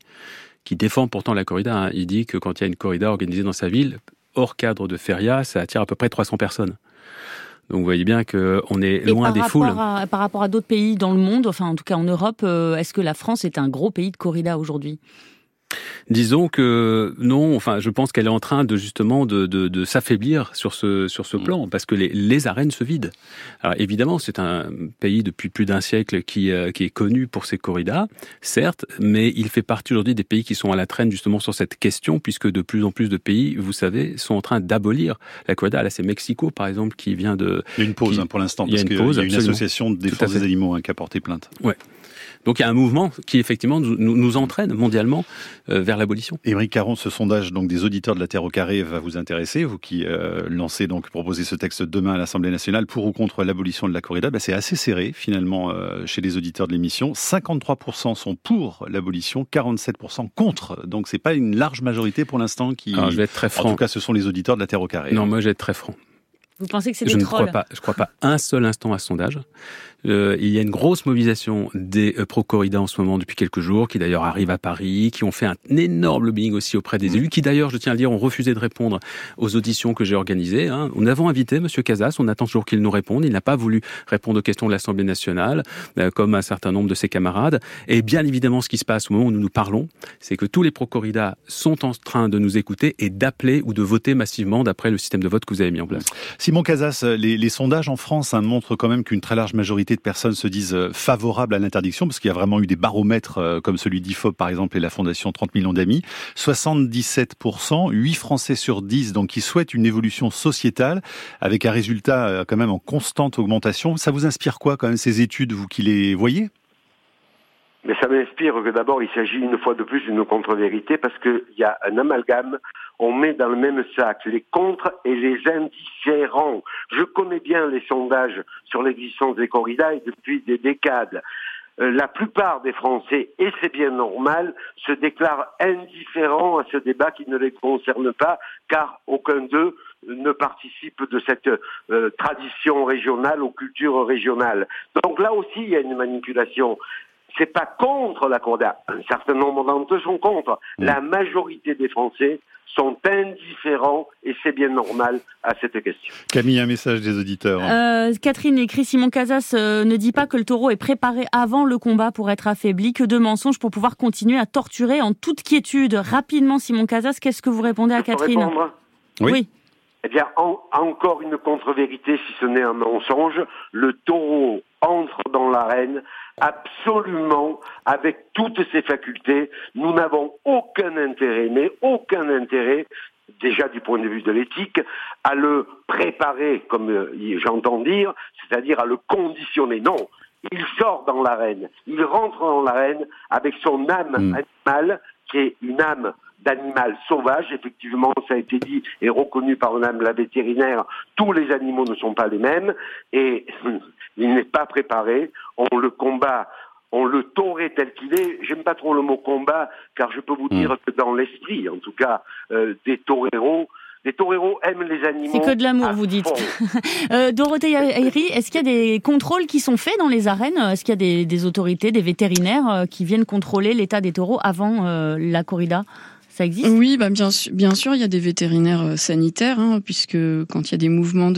S5: qui défend pourtant la corrida. Hein, il dit que quand il y a une corrida organisée dans sa ville, hors cadre de feria, ça attire à peu près 300 personnes. Donc vous voyez bien qu'on est loin des foules.
S6: par rapport à d'autres pays dans le monde, enfin en tout cas en Europe, est-ce que la France est un gros pays de corrida aujourd'hui?
S5: Disons que non, enfin, je pense qu'elle est en train de justement de, de, de s'affaiblir sur ce sur ce mm. plan parce que les, les arènes se vident. Alors évidemment, c'est un pays depuis plus d'un siècle qui euh, qui est connu pour ses corridas, certes, mais il fait partie aujourd'hui des pays qui sont à la traîne justement sur cette question puisque de plus en plus de pays, vous savez, sont en train d'abolir la corrida. Là, c'est Mexico par exemple qui vient de.
S4: Il y a une pause hein, pour l'instant parce qu'il y a une association de défense des animaux hein, qui a porté plainte.
S5: Ouais. Donc il y a un mouvement qui effectivement nous, nous entraîne mondialement euh, vers l'abolition.
S4: Émeric Caron, ce sondage donc des auditeurs de la Terre au carré va vous intéresser, vous qui euh, lancez donc proposez ce texte demain à l'Assemblée nationale pour ou contre l'abolition de la corrida. Ben, c'est assez serré finalement euh, chez les auditeurs de l'émission. 53% sont pour l'abolition, 47% contre. Donc c'est pas une large majorité pour l'instant qui.
S5: Alors, je vais être très franc.
S4: En tout cas, ce sont les auditeurs de la Terre au carré.
S5: Non, moi je vais être très franc.
S6: Vous pensez que c'est des
S5: je
S6: ne
S5: crois pas. Je crois pas un seul instant à ce sondage. Euh, il y a une grosse mobilisation des euh, pro-corrida en ce moment depuis quelques jours, qui d'ailleurs arrivent à Paris, qui ont fait un énorme lobbying aussi auprès des mmh. élus, qui d'ailleurs, je tiens à le dire, ont refusé de répondre aux auditions que j'ai organisées. Hein. Nous avons invité M. Casas, on attend toujours qu'il nous réponde. Il n'a pas voulu répondre aux questions de l'Assemblée nationale, euh, comme un certain nombre de ses camarades. Et bien évidemment, ce qui se passe au moment où nous nous parlons, c'est que tous les pro-corrida sont en train de nous écouter et d'appeler ou de voter massivement d'après le système de vote que vous avez mis en place.
S4: Simon Casas, les, les sondages en France hein, montrent quand même qu'une très large majorité de personnes se disent euh, favorables à l'interdiction, parce qu'il y a vraiment eu des baromètres euh, comme celui d'IFOP par exemple et la Fondation 30 millions d'amis. 77%, 8 Français sur 10 donc qui souhaitent une évolution sociétale avec un résultat euh, quand même en constante augmentation. Ça vous inspire quoi quand même ces études, vous qui les voyez?
S7: Mais ça m'inspire que d'abord il s'agit une fois de plus d'une contre-vérité parce qu'il y a un amalgame on met dans le même sac les contre et les indifférents. Je connais bien les sondages sur l'existence des corridas et depuis des décades. Euh, la plupart des Français, et c'est bien normal, se déclarent indifférents à ce débat qui ne les concerne pas, car aucun d'eux ne participe de cette euh, tradition régionale ou culture régionale. Donc là aussi, il y a une manipulation c'est pas contre la corrida. Un certain nombre d'entre eux sont contre. Mm. La majorité des Français sont indifférents et c'est bien normal à cette question.
S4: Camille, un message des auditeurs.
S6: Euh, Catherine écrit Simon Casas euh, ne dit pas que le taureau est préparé avant le combat pour être affaibli, que de mensonges pour pouvoir continuer à torturer en toute quiétude. Rapidement, Simon Casas, qu'est-ce que vous répondez à Catherine
S7: oui. Eh bien, encore une contre-vérité, si ce n'est un mensonge. Le taureau entre dans l'arène absolument avec toutes ses facultés. Nous n'avons aucun intérêt, mais aucun intérêt déjà du point de vue de l'éthique, à le préparer, comme euh, j'entends dire, c'est-à-dire à le conditionner. Non, il sort dans l'arène, il rentre dans l'arène avec son âme hmm. animale, qui est une âme d'animal sauvage. Effectivement, ça a été dit et reconnu par Madame la vétérinaire, tous les animaux ne sont pas les mêmes et il n'est pas préparé. On le combat on le taurait tel qu'il est. J'aime pas trop le mot combat, car je peux vous dire hmm. que dans l'esprit, en tout cas, euh, des toreros, les toreros aiment les animaux.
S6: C'est que de l'amour, vous dites. euh, Dorothée Ayri, est-ce qu'il y a des contrôles qui sont faits dans les arènes? Est-ce qu'il y a des, des, autorités, des vétérinaires euh, qui viennent contrôler l'état des taureaux avant euh, la corrida?
S8: Oui, bah bien, sûr, bien sûr, il y a des vétérinaires euh, sanitaires, hein, puisque quand il y a des mouvements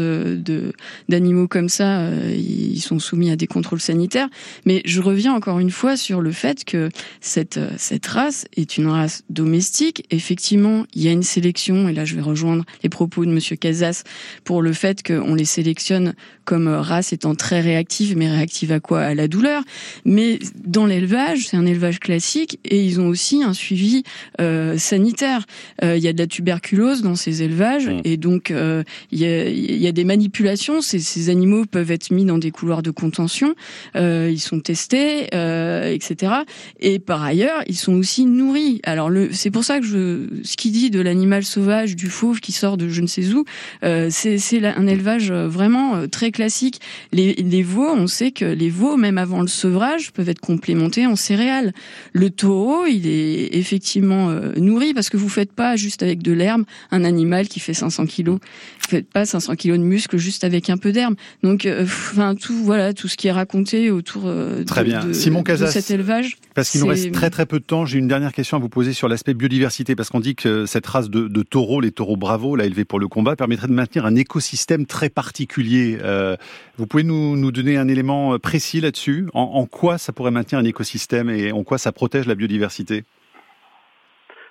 S8: d'animaux comme ça, euh, ils sont soumis à des contrôles sanitaires. Mais je reviens encore une fois sur le fait que cette euh, cette race est une race domestique. Effectivement, il y a une sélection, et là je vais rejoindre les propos de Monsieur Casas pour le fait qu'on les sélectionne comme race étant très réactive, mais réactive à quoi? À la douleur. Mais dans l'élevage, c'est un élevage classique, et ils ont aussi un suivi euh, sanitaire. Euh, il y a de la tuberculose dans ces élevages et donc euh, il y, a, des manipulations. Ces, animaux peuvent être mis dans des couloirs de contention. Euh, ils sont testés, etc. Et par ailleurs, ils sont aussi nourris. Alors c'est pour ça que je, ce qu'il dit de l'animal sauvage, du fauve qui sort de je ne sais où, c'est un élevage vraiment très classique. Les, les veaux, on sait que les veaux, même avant le sevrage, peuvent être complémentés en céréales. Le taureau, il est effectivement nourri parce que vous faites pas juste avec de l'herbe un animal qui fait 500 kilos. Vous faites pas 500 kilos de muscles juste avec un peu d'herbe. Donc, euh, enfin tout voilà tout ce qui est raconté autour euh,
S4: très
S8: de,
S4: bien.
S8: de,
S4: Simon
S8: de cet élevage.
S4: Parce qu'il nous reste très très peu de temps, j'ai une dernière question à vous poser sur l'aspect biodiversité parce qu'on dit que cette race de, de, taureaux, les taureaux Bravo, là élevés pour le combat, permettrait de maintenir un écosystème très particulier. Euh, vous pouvez nous, nous, donner un élément précis là-dessus? En, en quoi ça pourrait maintenir un écosystème et en quoi ça protège la biodiversité?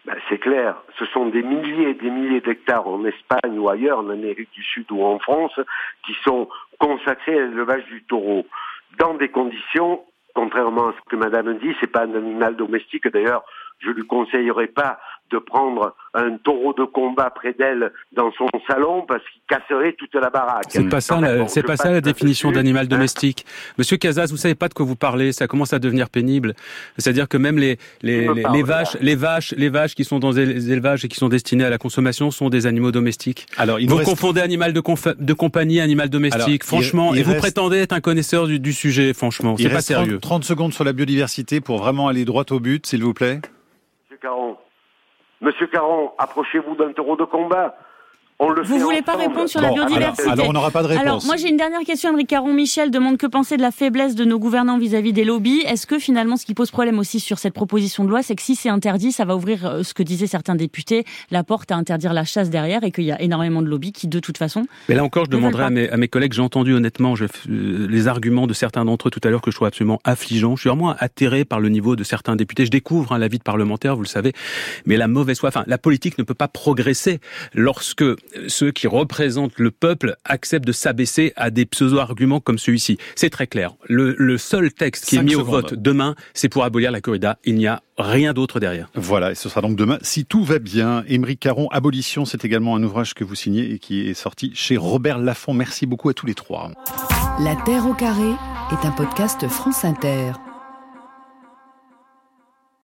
S7: Ben, c'est clair, ce sont des milliers et des milliers d'hectares en Espagne ou ailleurs, en Amérique du Sud ou en France, qui sont consacrés à l'élevage du taureau, dans des conditions, contrairement à ce que Madame dit, c'est pas un animal domestique. D'ailleurs, je lui conseillerais pas de prendre un taureau de combat près d'elle dans son salon parce qu'il casserait toute la baraque.
S5: C'est pas ça, la, c'est pas ça la définition d'animal hein domestique. Monsieur Casas, vous savez pas de quoi vous parlez, ça commence à devenir pénible. C'est-à-dire que même les les, les, les vaches, les vaches, les vaches qui sont dans les élevages et qui sont destinées à la consommation sont des animaux domestiques. Alors, vous reste... confondez animal de, de compagnie, animal domestique. Alors, franchement, il, il et vous reste... prétendez être un connaisseur du, du sujet. Franchement, c'est pas sérieux.
S4: 30, 30 secondes sur la biodiversité pour vraiment aller droit au but, s'il vous plaît.
S7: Monsieur Caron, Monsieur Caron, approchez-vous d'un taureau de combat. On le
S6: Vous voulez
S7: ensemble.
S6: pas répondre sur bon, la biodiversité
S4: alors, alors on n'aura pas de réponse.
S6: Alors moi j'ai une dernière question. Henri Caron Michel demande que penser de la faiblesse de nos gouvernants vis-à-vis -vis des lobbies. Est-ce que finalement ce qui pose problème aussi sur cette proposition de loi, c'est que si c'est interdit, ça va ouvrir ce que disaient certains députés, la porte à interdire la chasse derrière et qu'il y a énormément de lobbies qui de toute façon.
S5: Mais là encore, je demanderai à mes, à mes, collègues. J'ai entendu honnêtement je, euh, les arguments de certains d'entre eux tout à l'heure que je trouve absolument affligeants. Je suis vraiment atterré par le niveau de certains députés. Je découvre hein, la vie de parlementaire, vous le savez, mais la mauvaise foi. Enfin, la politique ne peut pas progresser lorsque ceux qui représente le peuple accepte de s'abaisser à des pseudo-arguments comme celui-ci. C'est très clair. Le, le, seul texte qui est mis secondes. au vote demain, c'est pour abolir la corrida. Il n'y a rien d'autre derrière.
S4: Voilà, et ce sera donc demain. Si tout va bien, Émeric Caron, Abolition, c'est également un ouvrage que vous signez et qui est sorti chez Robert Laffont. Merci beaucoup à tous les trois.
S1: La Terre au carré est un podcast France Inter.